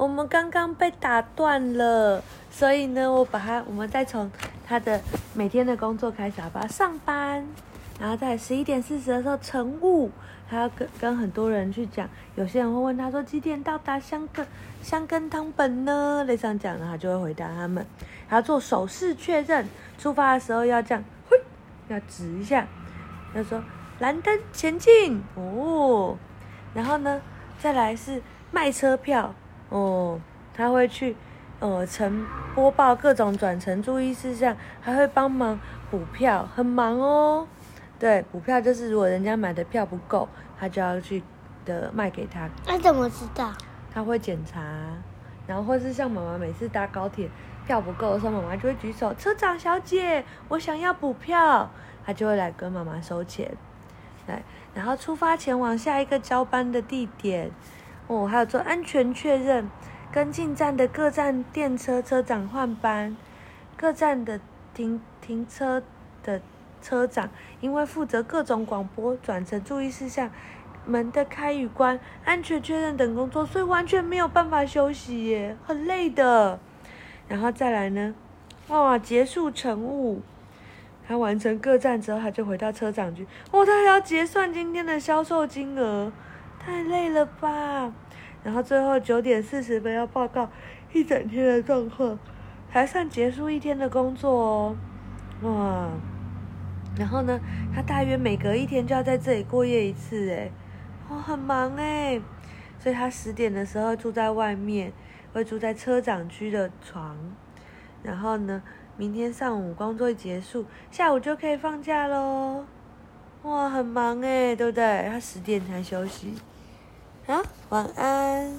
我们刚刚被打断了，所以呢，我把他，我们再从他的每天的工作开始，好吧？上班，然后在十一点四十的时候晨雾，他要跟跟很多人去讲，有些人会问他说几点到达香根香根汤本呢？类似这样讲，然后他就会回答他们，还要做手势确认，出发的时候要这样，嘿，要指一下，要说蓝灯前进哦，然后呢，再来是卖车票哦，他会去呃晨播报各种转乘注意事项，还会帮忙补票，很忙哦。对，补票就是如果人家买的票不够，他就要去的卖给他。那怎么知道？他会检查，然后或是像妈妈每次搭高铁票不够的时候，妈妈就会举手，车长小姐，我想要补票，他就会来跟妈妈收钱。对，然后出发前往下一个交班的地点。哦，还有做安全确认，跟进站的各站电车车长换班，各站的停停车的。车长因为负责各种广播转乘注意事项、门的开与关、安全确认等工作，所以完全没有办法休息耶，很累的。然后再来呢，哇，结束乘务，他完成各站之后，他就回到车长局。哦，他还要结算今天的销售金额，太累了吧？然后最后九点四十分要报告一整天的状况，还算结束一天的工作哦，哇。然后呢，他大约每隔一天就要在这里过夜一次，诶，哦，很忙诶，所以他十点的时候住在外面，会住在车长区的床。然后呢，明天上午工作一结束，下午就可以放假喽。哇，很忙诶，对不对？他十点才休息。好，晚安。